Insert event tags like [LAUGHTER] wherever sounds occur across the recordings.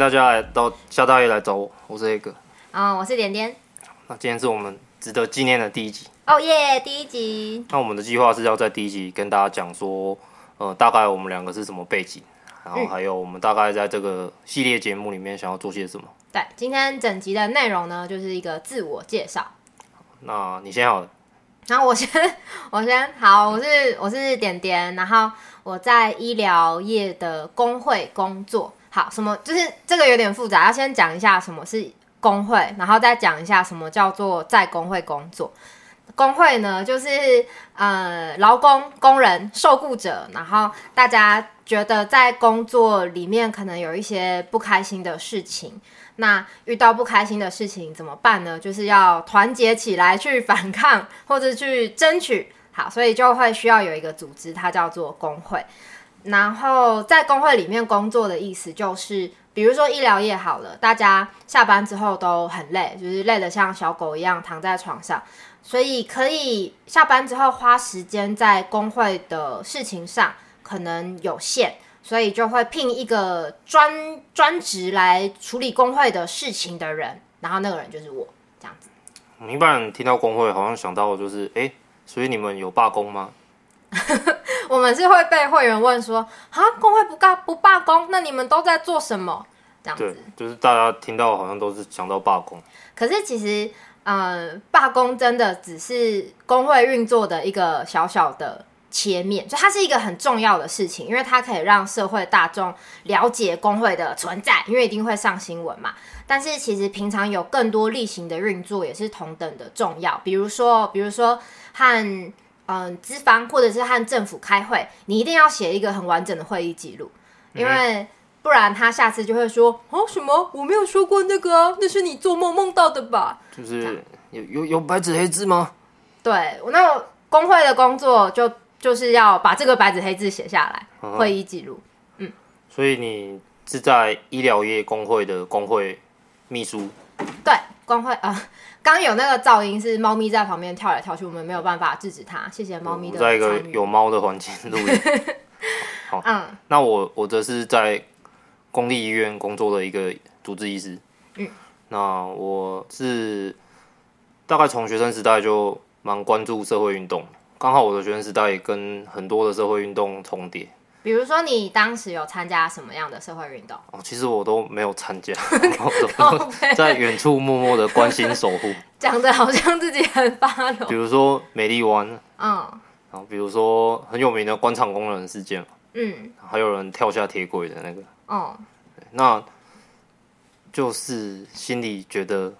大家来到下大夜来找我，我是黑哥。啊、哦，我是点点。那今天是我们值得纪念的第一集。哦耶，第一集。那我们的计划是要在第一集跟大家讲说，呃，大概我们两个是什么背景，然后还有我们大概在这个系列节目里面想要做些什么。对，今天整集的内容呢，就是一个自我介绍。那你先好了。然后我先，我先好，我是我是点点，然后我在医疗业的工会工作。好，什么就是这个有点复杂，要先讲一下什么是工会，然后再讲一下什么叫做在工会工作。工会呢，就是呃劳工、工人、受雇者，然后大家觉得在工作里面可能有一些不开心的事情。那遇到不开心的事情怎么办呢？就是要团结起来去反抗或者去争取。好，所以就会需要有一个组织，它叫做工会。然后在工会里面工作的意思就是，比如说医疗业好了，大家下班之后都很累，就是累得像小狗一样躺在床上，所以可以下班之后花时间在工会的事情上，可能有限。所以就会聘一个专专职来处理工会的事情的人，然后那个人就是我，这样子。一般人听到工会，好像想到的就是，哎、欸，所以你们有罢工吗？[LAUGHS] 我们是会被会员问说，啊，工会不罢不罢工，那你们都在做什么？这样子。就是大家听到好像都是想到罢工。可是其实，呃，罢工真的只是工会运作的一个小小的。切面，所以它是一个很重要的事情，因为它可以让社会大众了解工会的存在，因为一定会上新闻嘛。但是其实平常有更多例行的运作也是同等的重要，比如说，比如说和嗯资方或者是和政府开会，你一定要写一个很完整的会议记录，因为不然他下次就会说哦什么我没有说过那个啊，那是你做梦梦到的吧？就是有有有白纸黑字吗？对，那工会的工作就。就是要把这个白纸黑字写下来，嗯、会议记录。嗯，所以你是在医疗业工会的工会秘书？对，工会啊，呃、刚有那个噪音是猫咪在旁边跳来跳去，我们没有办法制止它。谢谢猫咪的。在一个有猫的环境录音。[LAUGHS] 好，嗯，那我我则是在公立医院工作的一个主治医师。嗯，那我是大概从学生时代就蛮关注社会运动。刚好我的学生时代也跟很多的社会运动重叠，比如说你当时有参加什么样的社会运动？哦，其实我都没有参加，[LAUGHS] 在远处默默的关心守护，[LAUGHS] 讲的好像自己很发荣。比如说美丽湾，嗯，然后比如说很有名的官场工人事件，嗯，还有人跳下铁轨的那个，哦，那就是心里觉得。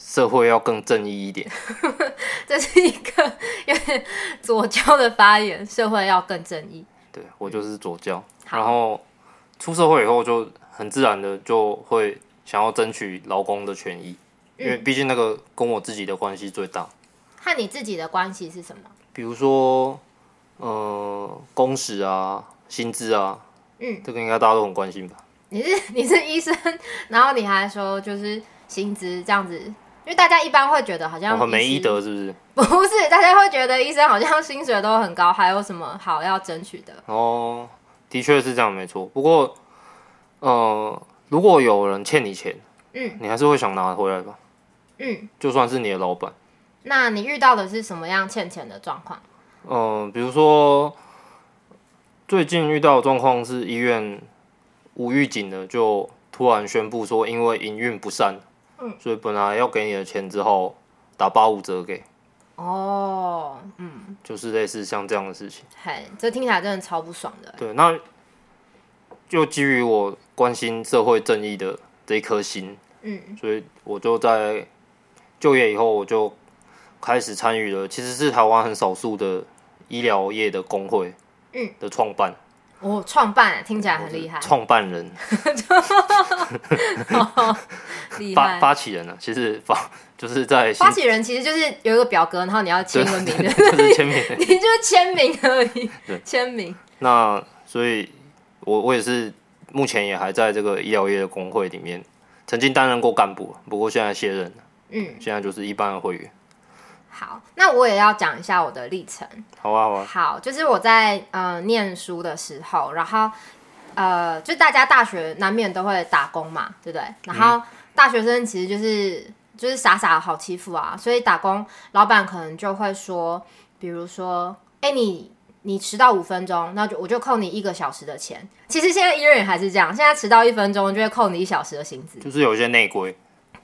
社会要更正义一点，[LAUGHS] 这是一个有点左胶的发言。社会要更正义，对，我就是左教。然后出社会以后，就很自然的就会想要争取劳工的权益，因为毕竟那个跟我自己的关系最大。和你自己的关系是什么？比如说，呃，工时啊，薪资啊，嗯，这个应该大家都很关心吧？你是 [LAUGHS] 你是医生，然后你还说就是薪资这样子。因为大家一般会觉得好像很没医德，是不是？[LAUGHS] 不是，大家会觉得医生好像薪水都很高，还有什么好要争取的？哦，的确是这样，没错。不过，呃，如果有人欠你钱，嗯，你还是会想拿回来吧？嗯，就算是你的老板。那你遇到的是什么样欠钱的状况？嗯、呃，比如说最近遇到的状况是医院无预警的就突然宣布说，因为营运不善。嗯，所以本来要给你的钱之后打八五折给。哦，嗯，就是类似像这样的事情。嘿，这听起来真的超不爽的。对，那就基于我关心社会正义的这一颗心，嗯，所以我就在就业以后，我就开始参与了，其实是台湾很少数的医疗业的工会，嗯，的创办。哦，创办听起来很厉害。创办人，[LAUGHS] 发发起人呢？其实发就是在发起人，其实就是有一个表格，然后你要签个名的，[LAUGHS] 就是签名，[LAUGHS] 你就是签名而已。对，签名。那所以我，我我也是目前也还在这个医疗业的工会里面，曾经担任过干部，不过现在卸任了。嗯，现在就是一般的会员。好，那我也要讲一下我的历程。好啊，好啊。好，就是我在呃念书的时候，然后呃，就大家大学难免都会打工嘛，对不对？然后大学生其实就是就是傻傻好欺负啊，所以打工老板可能就会说，比如说，哎，你你迟到五分钟，那就我就扣你一个小时的钱。其实现在医院也还是这样，现在迟到一分钟就会扣你一小时的薪资，就是有一些内规。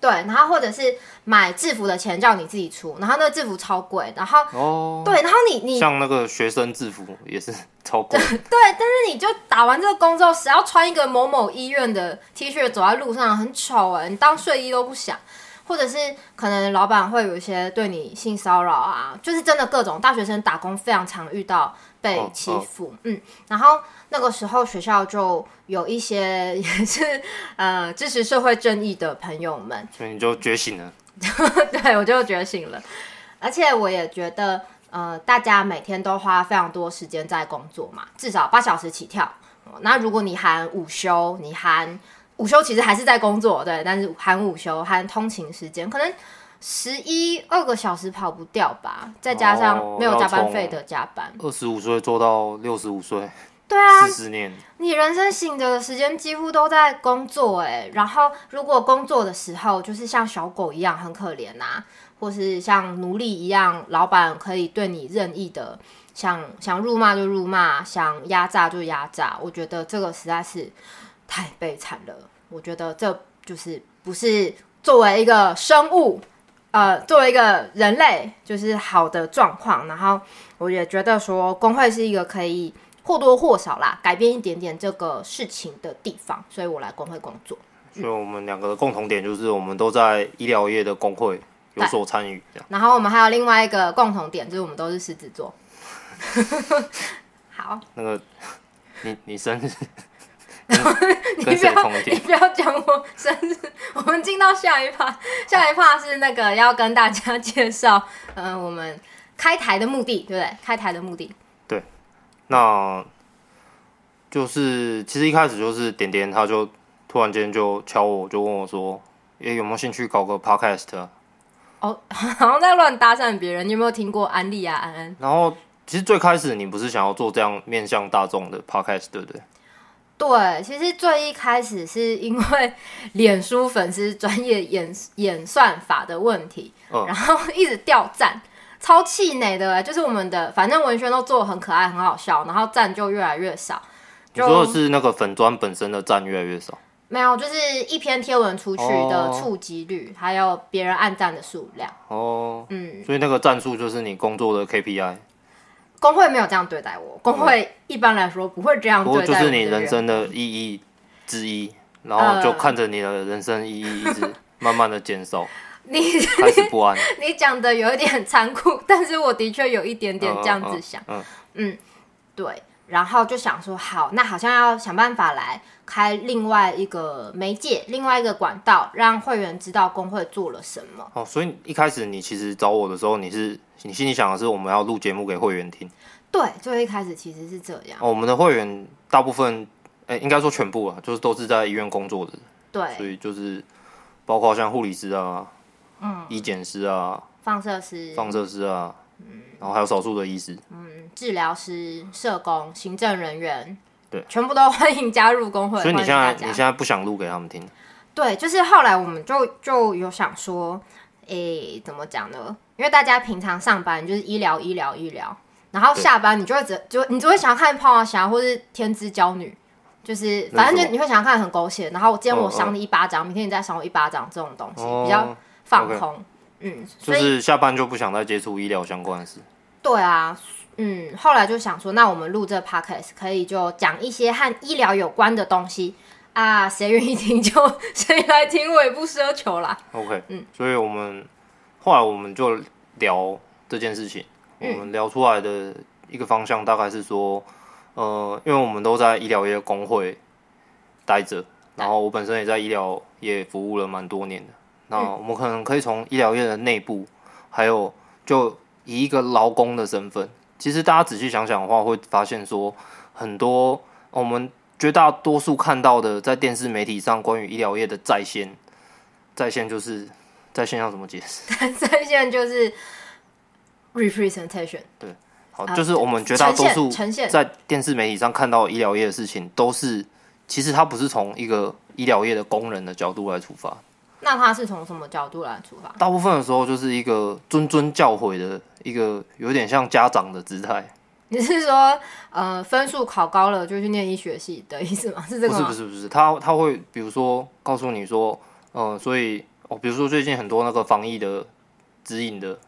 对，然后或者是买制服的钱叫你自己出，然后那个制服超贵，然后哦，对，然后你你像那个学生制服也是 [LAUGHS] 超贵，[LAUGHS] 对，但是你就打完这个工之后，谁要穿一个某某医院的 T 恤走在路上很丑哎，你当睡衣都不想，或者是可能老板会有一些对你性骚扰啊，就是真的各种大学生打工非常常遇到被欺负，哦哦、嗯，然后。那个时候学校就有一些 [LAUGHS] 也是呃支持社会正义的朋友们，所以你就觉醒了。[LAUGHS] 对，我就觉醒了，而且我也觉得呃大家每天都花非常多时间在工作嘛，至少八小时起跳。那如果你含午休，你含午休其实还是在工作，对，但是含午休含通勤时间，可能十一二个小时跑不掉吧，再加上没有加班费的加班，二十五岁做到六十五岁。对啊，四十年，你人生醒着的时间几乎都在工作哎。然后如果工作的时候就是像小狗一样很可怜呐、啊，或是像奴隶一样，老板可以对你任意的想想辱骂就辱骂，想压榨就压榨。我觉得这个实在是太悲惨了。我觉得这就是不是作为一个生物，呃，作为一个人类，就是好的状况。然后我也觉得说工会是一个可以。或多或少啦，改变一点点这个事情的地方，所以我来工会工作。所以我们两个的共同点就是，我们都在医疗业的工会有所参与。然后我们还有另外一个共同点，就是我们都是狮子座。[LAUGHS] 好，那个你你生日，[LAUGHS] 你不要你不要讲我生日。我们进到下一趴，[LAUGHS] 下一趴是那个要跟大家介绍，嗯、[LAUGHS] 呃，我们开台的目的，对不对？开台的目的。对那就是其实一开始就是点点，他就突然间就敲我，就问我说：“诶、欸，有没有兴趣搞个 podcast？” 哦，好像在乱搭讪别人。你有没有听过安利啊？安安。然后其实最开始你不是想要做这样面向大众的 podcast，对不对？对，其实最一开始是因为 [LAUGHS] 脸书粉丝专业演演算法的问题，嗯、然后一直掉赞。超气馁的，就是我们的，反正文宣都做得很可爱，很好笑，然后赞就越来越少。就你说的是那个粉砖本身的赞越来越少？没有，就是一篇贴文出去的触及率，哦、还有别人按赞的数量。哦，嗯，所以那个赞数就是你工作的 KPI。工会没有这样对待我，工会一般来说不会这样对待我。不过就是你人生的意义之一，然后就看着你的人生意义一直 [LAUGHS] 慢慢的减少。[LAUGHS] 你开始不安，[LAUGHS] 你讲的有一点残酷，但是我的确有一点点这样子想，嗯，嗯，嗯，对，然后就想说，好，那好像要想办法来开另外一个媒介，另外一个管道，让会员知道工会做了什么。哦，所以一开始你其实找我的时候，你是你心里想的是我们要录节目给会员听？对，最一开始其实是这样。哦，我们的会员大部分，哎，应该说全部啊，就是都是在医院工作的，对，所以就是包括像护理师啊。嗯，医检师啊，放射师，放射师啊，嗯，然后还有少数的医师，嗯，治疗师、社工、行政人员，对，全部都欢迎加入工会。所以你现在你现在不想录给他们听？对，就是后来我们就就有想说，诶、欸，怎么讲呢？因为大家平常上班就是医疗、医疗、医疗，然后下班你就会只就你只会想要看泡泡侠或是天之娇女，就是反正就你会想要看很狗血，然后今天我赏你一巴掌，哦哦明天你再赏我一巴掌，这种东西、哦、比较。放空，Okay. 嗯，就是下班就不想再接触医疗相关的事。对啊，嗯，后来就想说，那我们录这 podcast 可以就讲一些和医疗有关的东西啊，谁愿意听就 [LAUGHS] 谁来听，我也不奢求啦。OK，嗯，所以我们后来我们就聊这件事情，嗯、我们聊出来的一个方向大概是说，呃，因为我们都在医疗业工会待着，然后我本身也在医疗业服务了蛮多年的。那我们可能可以从医疗业的内部，还有就以一个劳工的身份，其实大家仔细想想的话，会发现说很多我们绝大多数看到的在电视媒体上关于医疗业的在线，在线就是在线要怎么解释？[LAUGHS] 在线就是 representation。对，好，就是我们绝大多数在电视媒体上看到医疗业的事情，都是其实它不是从一个医疗业的工人的角度来出发。那他是从什么角度来出发？大部分的时候就是一个谆谆教诲的一个有点像家长的姿态。你是说，呃，分数考高了就去念医学系的意思吗？是这个吗？不是不是不是，他他会比如说告诉你说，嗯、呃，所以哦，比如说最近很多那个防疫的指引的，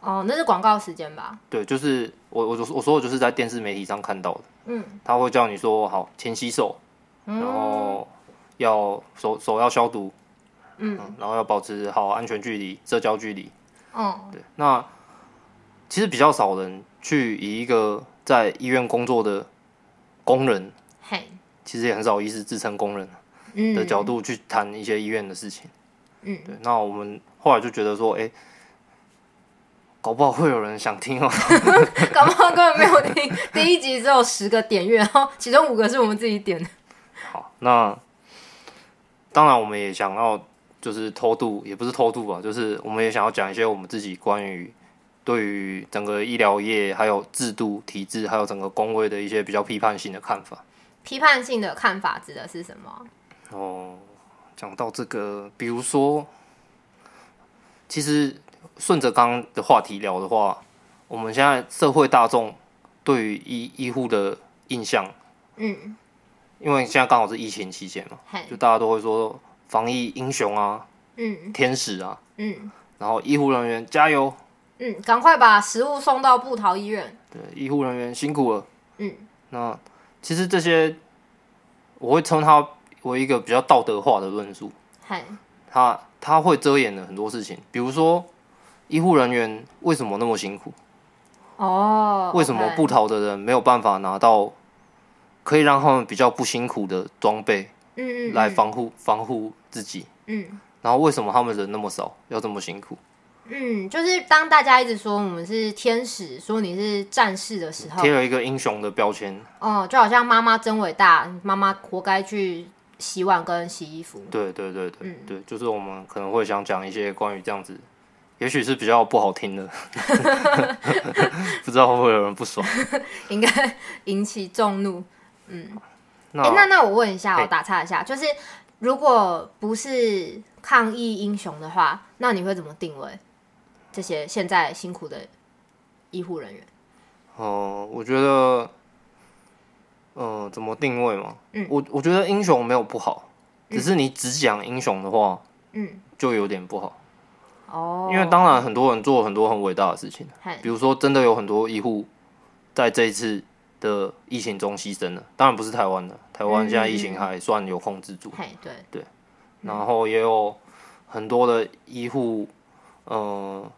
哦，那是广告时间吧？对，就是我我我说我就是在电视媒体上看到的，嗯，他会叫你说好，勤洗手，然后要手手要消毒。嗯，然后要保持好安全距离、社交距离。哦，对，那其实比较少人去以一个在医院工作的工人，嘿，其实也很少意思自称工人的角度去谈一些医院的事情。嗯，对，那我们后来就觉得说，哎，搞不好会有人想听哦，[LAUGHS] [LAUGHS] 搞不好根本没有听，第一集只有十个点阅，然后其中五个是我们自己点的。好，那当然我们也想要。就是偷渡，也不是偷渡吧，就是我们也想要讲一些我们自己关于对于整个医疗业、还有制度体制、还有整个公卫的一些比较批判性的看法。批判性的看法指的是什么？哦，讲到这个，比如说，其实顺着刚刚的话题聊的话，我们现在社会大众对于医医护的印象，嗯，因为现在刚好是疫情期间嘛，就大家都会说。防疫英雄啊，嗯，天使啊，嗯，然后医护人员加油，嗯，赶快把食物送到布桃医院。对，医护人员辛苦了，嗯，那其实这些我会称它为一个比较道德化的论述，嗨，它它会遮掩了很多事情，比如说医护人员为什么那么辛苦？哦，为什么布桃的人没有办法拿到可以让他们比较不辛苦的装备？嗯，嗯，嗯，来防护防护自己。嗯，然后为什么他们人那么少，要这么辛苦？嗯，就是当大家一直说我们是天使，说你是战士的时候，贴了一个英雄的标签。哦，就好像妈妈真伟大，妈妈活该去洗碗跟洗衣服。对对对对，嗯，对，就是我们可能会想讲一些关于这样子，也许是比较不好听的，[LAUGHS] [LAUGHS] 不知道会不会有人不爽，[LAUGHS] 应该引起众怒。嗯。那、欸、那那我问一下，我打岔一下，就是如果不是抗疫英雄的话，那你会怎么定位这些现在辛苦的医护人员？哦、呃，我觉得，呃，怎么定位嘛？嗯，我我觉得英雄没有不好，只是你只讲英雄的话，嗯，就有点不好。哦，因为当然很多人做很多很伟大的事情，比如说真的有很多医护在这一次。的疫情中牺牲了，当然不是台湾的，台湾现在疫情还算有控制住。嗯，对对，然后也有很多的医护，呃，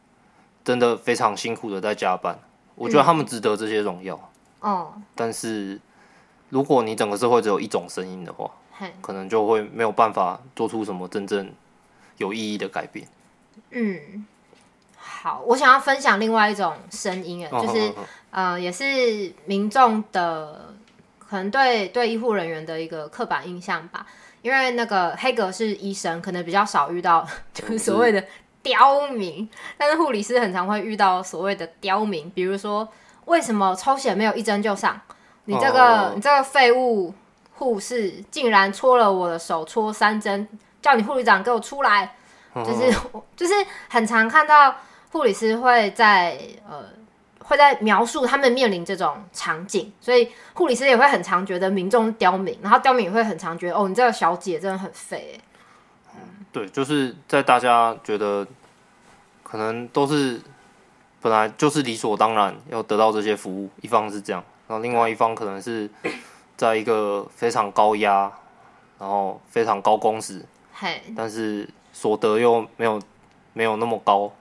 真的非常辛苦的在加班，我觉得他们值得这些荣耀。哦、嗯，但是如果你整个社会只有一种声音的话，可能就会没有办法做出什么真正有意义的改变。嗯。好，我想要分享另外一种声音，啊，就是、oh, oh, oh. 呃，也是民众的可能对对医护人员的一个刻板印象吧。因为那个黑格是医生，可能比较少遇到 [LAUGHS] 就是所谓的刁民，但是护理师很常会遇到所谓的刁民，比如说为什么抽血没有一针就上？你这个 oh, oh, oh. 你这个废物护士竟然戳了我的手，戳三针，叫你护理长给我出来！Oh, oh, oh. 就是就是很常看到。护理师会在呃会在描述他们面临这种场景，所以护理师也会很常觉得民众刁民，然后刁民也会很常觉得哦，你这个小姐真的很废。嗯，对，就是在大家觉得可能都是本来就是理所当然要得到这些服务，一方是这样，然后另外一方可能是在一个非常高压，然后非常高工时，嘿，但是所得又没有没有那么高。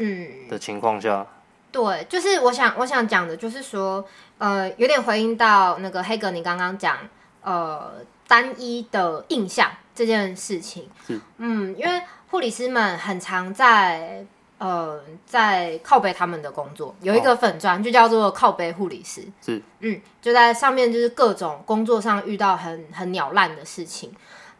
嗯。的情况下，对，就是我想我想讲的，就是说，呃，有点回应到那个黑格，你刚刚讲，呃，单一的印象这件事情，是，嗯，因为护理师们很常在，呃，在靠背他们的工作，有一个粉砖就叫做靠背护理师，是，嗯，就在上面就是各种工作上遇到很很鸟烂的事情。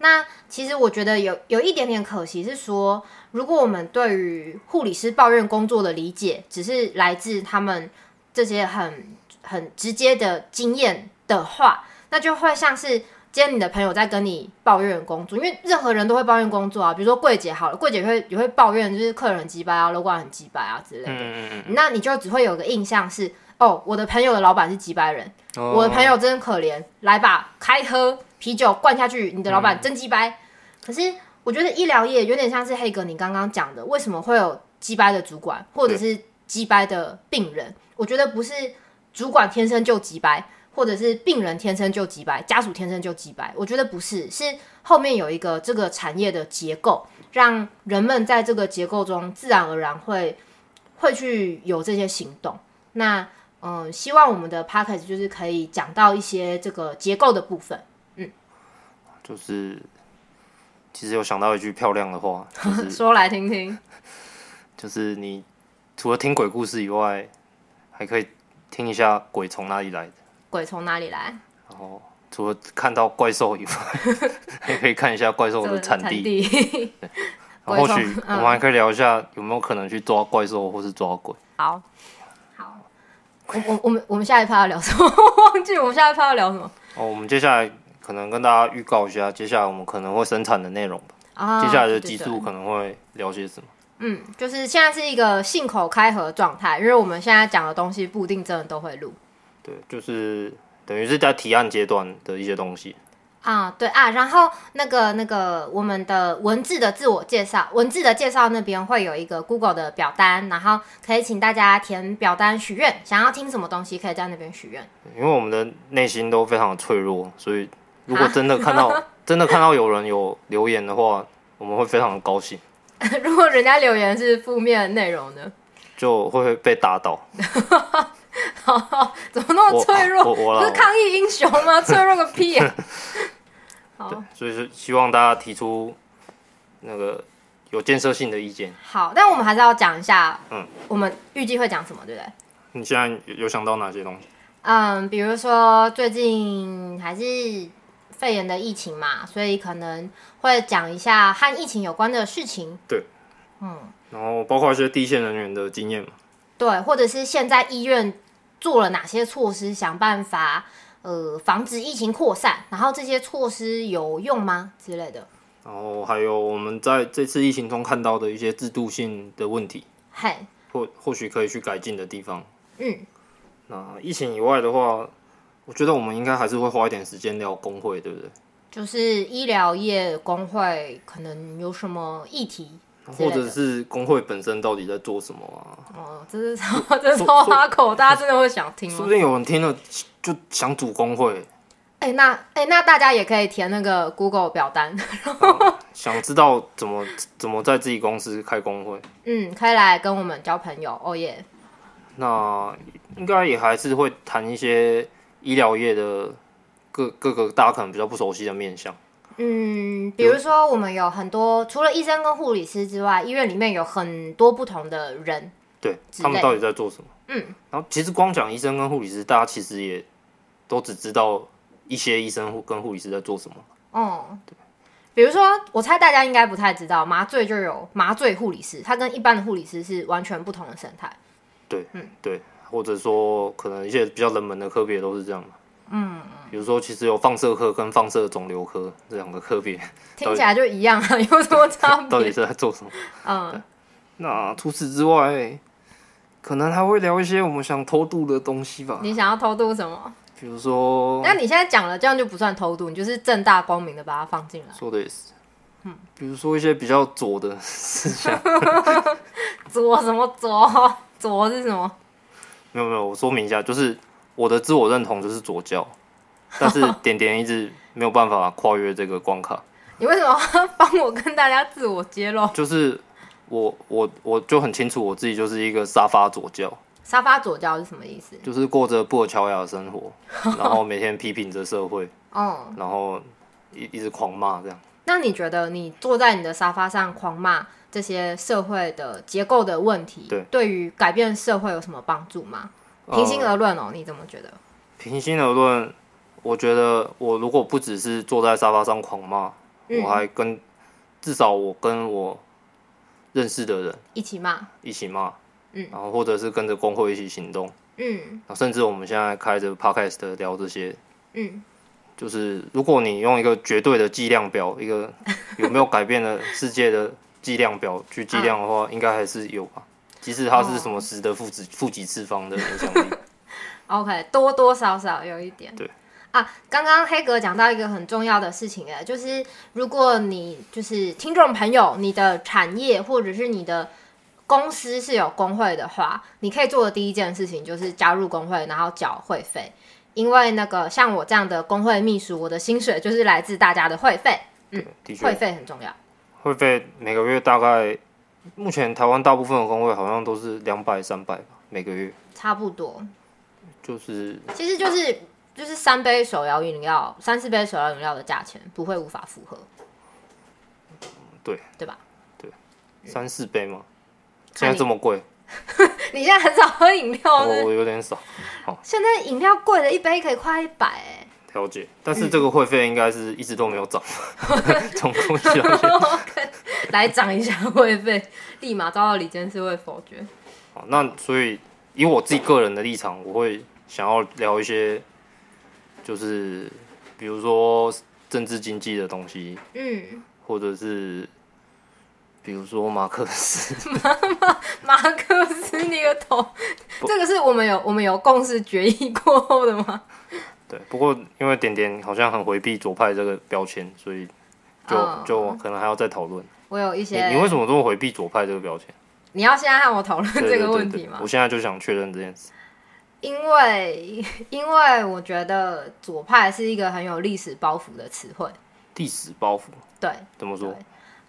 那其实我觉得有有一点点可惜是说，如果我们对于护理师抱怨工作的理解，只是来自他们这些很很直接的经验的话，那就会像是今天你的朋友在跟你抱怨工作，因为任何人都会抱怨工作啊。比如说柜姐好了，柜姐会也会抱怨，就是客人很鸡掰啊，楼管很鸡掰啊之类的。那你就只会有个印象是，哦，我的朋友的老板是鸡掰人，哦、我的朋友真可怜，来吧，开喝啤酒灌下去，你的老板真鸡掰。嗯、可是我觉得医疗业有点像是黑哥你刚刚讲的，为什么会有鸡掰的主管，或者是鸡掰的病人？我觉得不是主管天生就鸡掰。或者是病人天生就机掰，家属天生就机掰，我觉得不是，是后面有一个这个产业的结构，让人们在这个结构中自然而然会会去有这些行动。那嗯，希望我们的 p a c k a g e 就是可以讲到一些这个结构的部分。嗯，就是其实有想到一句漂亮的话，就 [LAUGHS] 是、说来听听，[LAUGHS] 就是你除了听鬼故事以外，还可以听一下鬼从哪里来的。鬼从哪里来？然后除了看到怪兽以外，[LAUGHS] 还可以看一下怪兽的产地。对，或许我们还可以聊一下有没有可能去抓怪兽或是抓鬼。好，我我我们我们下一趴要聊什么？[LAUGHS] 忘记我们下一趴要聊什么？哦，我们接下来可能跟大家预告一下，接下来我们可能会生产的内容吧。啊，接下来的集数可能会聊些什么？嗯，就是现在是一个信口开河状态，因为我们现在讲的东西不一定真的都会录。对，就是等于是在提案阶段的一些东西啊，对啊，然后那个那个我们的文字的自我介绍，文字的介绍那边会有一个 Google 的表单，然后可以请大家填表单许愿，想要听什么东西可以在那边许愿。因为我们的内心都非常的脆弱，所以如果真的看到、啊、真的看到有人有留言的话，我们会非常的高兴。[LAUGHS] 如果人家留言是负面内容呢，就会被打倒。[LAUGHS] [LAUGHS] 怎么那么脆弱？不是抗议英雄吗？[LAUGHS] 脆弱个屁啊！[LAUGHS] 好，所以是希望大家提出那个有建设性的意见。好，但我们还是要讲一下，嗯，我们预计会讲什么，对不对？你现在有想到哪些东西？嗯，比如说最近还是肺炎的疫情嘛，所以可能会讲一下和疫情有关的事情。对，嗯，然后包括一些第一线人员的经验嘛。对，或者是现在医院做了哪些措施，想办法呃防止疫情扩散，然后这些措施有用吗之类的？然后还有我们在这次疫情中看到的一些制度性的问题，嘿，或或许可以去改进的地方。嗯，那疫情以外的话，我觉得我们应该还是会花一点时间聊工会，对不对？就是医疗业工会可能有什么议题？或者是工会本身到底在做什么啊？哦，[LAUGHS] 这是超这是超哈口，大家真的会想听吗？说不定有人听了就想组工会。哎、欸，那哎、欸，那大家也可以填那个 Google 表单，啊、想知道怎么怎么在自己公司开工会。[LAUGHS] 嗯，可以来跟我们交朋友哦耶。那应该也还是会谈一些医疗业的各各个大家可能比较不熟悉的面向。嗯，比如说我们有很多除了医生跟护理师之外，医院里面有很多不同的人，对，他们到底在做什么？嗯，然后其实光讲医生跟护理师，大家其实也都只知道一些医生跟护理师在做什么。哦，对，比如说我猜大家应该不太知道，麻醉就有麻醉护理师，他跟一般的护理师是完全不同的生态。对，嗯，对，或者说可能一些比较冷门的科别都是这样。嗯，比如说，其实有放射科跟放射肿瘤科这两个科别，[LAUGHS] 听起来就一样啊，[LAUGHS] 有什么差别？[LAUGHS] 到底是在做什么？嗯，那除此之外，可能还会聊一些我们想偷渡的东西吧。你想要偷渡什么？比如说，那你现在讲了，这样就不算偷渡，你就是正大光明的把它放进来。说的也是，嗯，比如说一些比较左的思想，左什么左？左是什么？没有没有，我说明一下，就是。我的自我认同就是左教，但是 [LAUGHS] 点点一直没有办法跨越这个关卡。你为什么要帮我跟大家自我揭露？就是我我我就很清楚我自己就是一个沙发左教。沙发左教是什么意思？就是过着布尔乔亚的生活，然后每天批评着社会，[LAUGHS] 哦，然后一一直狂骂这样。那你觉得你坐在你的沙发上狂骂这些社会的结构的问题，对，对于改变社会有什么帮助吗？平心而论哦，呃，你怎么觉得？平心而论，我觉得我如果不只是坐在沙发上狂骂，嗯，我还跟至少我跟我认识的人一起骂，一起骂，嗯，然后或者是跟着工会一起行动，嗯，甚至我们现在开着 podcast 聊这些，嗯，就是如果你用一个绝对的计量表，一个有没有改变了世界的计量表去计量的话，[LAUGHS] 应该还是有吧。即使它是什么十的负几负几次方的影响力。[LAUGHS] OK，多多少少有一点。对。啊，刚刚黑格讲到一个很重要的事情，哎，就是如果你就是听众朋友，你的产业或者是你的公司是有工会的话，你可以做的第一件事情就是加入工会，然后缴会费。因为那个像我这样的工会秘书，我的薪水就是来自大家的会费。嗯，会费很重要。会费每个月大概，目前台湾大部分的工位好像都是两百三百吧，每个月。差不多。就是。其实就是。就是三杯手摇饮料，三四杯手摇饮料的价钱不会无法符合，对对吧？对，三四杯吗？现在这么贵？[LAUGHS] 你现在很少喝饮料，我有点少。好，现在饮料贵的一杯可以快一百哎。了解，但是这个会费应该是一直都没有涨，[LAUGHS] 从过去到 [LAUGHS] 来涨一下会费，立马遭到李监事会否决。好，那所以以我自己个人的立场，我会想要聊一些。就是比如说政治经济的东西，嗯，或者是比如说马克思，[LAUGHS] 马马马克思那个头，这个是我们有我们有共识决议过后的吗？对，不过因为点点好像很回避左派这个标签，所以就、哦、就可能还要再讨论。我有一些，你，你为什么这么回避左派这个标签？你要现在和我讨论这个问题吗？我现在就想确认这件事。因为，因为我觉得左派是一个很有历史包袱的词汇。历史包袱？对。怎么说？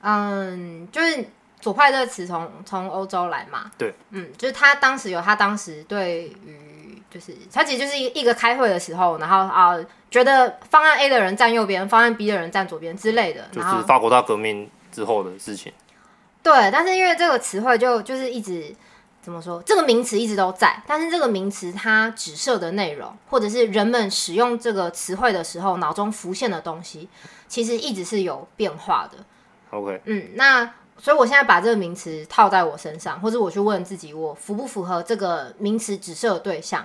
嗯，就是左派这个词从从欧洲来嘛。对。嗯，就是他当时有他当时对于，就是他其实就是一一个开会的时候，然后啊，觉得方案 A 的人站右边，方案 B 的人站左边之类的。就是法国大革命之后的事情。对，但是因为这个词汇就就是一直。怎么说？这个名词一直都在，但是这个名词它指涉的内容，或者是人们使用这个词汇的时候脑中浮现的东西，其实一直是有变化的。OK，嗯，那所以我现在把这个名词套在我身上，或者我去问自己，我符不符合这个名词指涉的对象，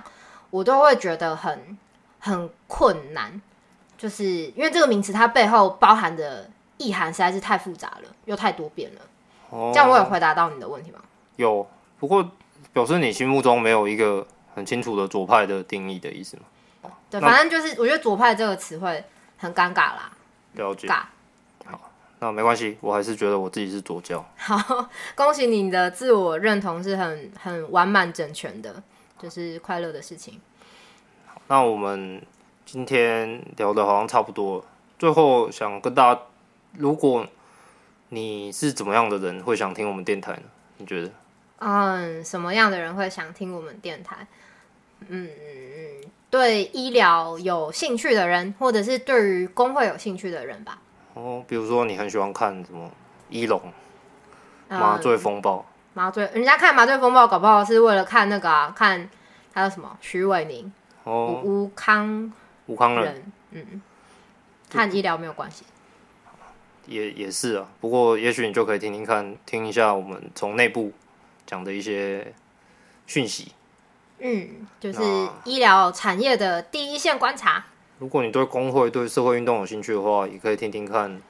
我都会觉得很很困难，就是因为这个名词它背后包含的意涵实在是太复杂了，又太多变了。Oh, 这样我有回答到你的问题吗？有。不过，表示你心目中没有一个很清楚的左派的定义的意思吗？对，反正就是我觉得左派这个词汇很尴尬啦。了解。好，那没关系，我还是觉得我自己是左教。好，[LAUGHS] 恭喜你的自我认同是很很完满整全的，就是快乐的事情。那我们今天聊的好像差不多了。最后想跟大家，如果你是怎么样的人，会想听我们电台呢？你觉得？嗯，什么样的人会想听我们电台？嗯，对医疗有兴趣的人，或者是对于工会有兴趣的人吧。哦，比如说你很喜欢看什么《医龙》《麻醉风暴》？麻醉，人家看《麻醉风暴》搞不好是为了看那个啊，看他叫什么？徐伟宁哦，吴康吴康人。嗯，看医疗没有关系。也也是啊，不过也许你就可以听听看，听一下我们从内部。讲的一些讯息，嗯，就是医疗产业的第一线观察。如果你对工会、对社会运动有兴趣的话，也可以听听看，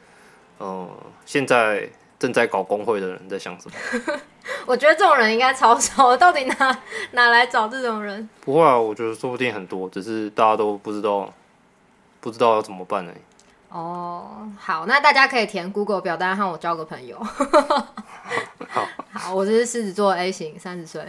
呃，现在正在搞工会的人在想什么。[LAUGHS] [LAUGHS] 我觉得这种人应该超少，到底哪 [LAUGHS] 哪来找这种人？不会啊，我觉得说不定很多，只是大家都不知道，不知道要怎么办呢？哦，好，那大家可以填 Google 表单和我交个朋友。[LAUGHS] 好，好，我是狮子座 A 型，三十岁。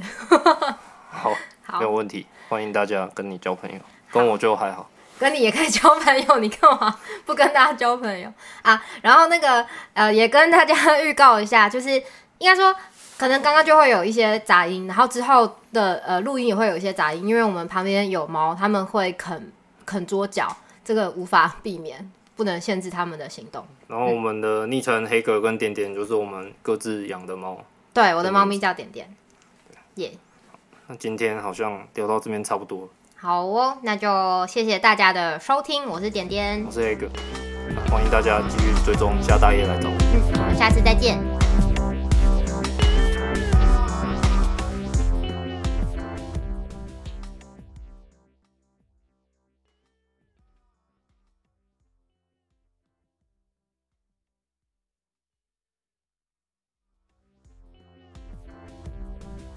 好，好，没有问题，欢迎大家跟你交朋友，跟我就还好。跟你也可以交朋友，你干嘛不跟大家交朋友啊？然后那个呃，也跟大家预告一下，就是应该说，可能刚刚就会有一些杂音，然后之后的呃录音也会有一些杂音，因为我们旁边有猫，他们会啃啃桌角，这个无法避免。不能限制他们的行动。然后我们的昵称黑格跟点点就是我们各自养的猫。对，我的猫咪叫点点。耶。那今天好像聊到这边差不多。好哦，那就谢谢大家的收听，我是点点，我是黑格，欢迎大家继续追踪下大爷来找我。嗯，好，下次再见。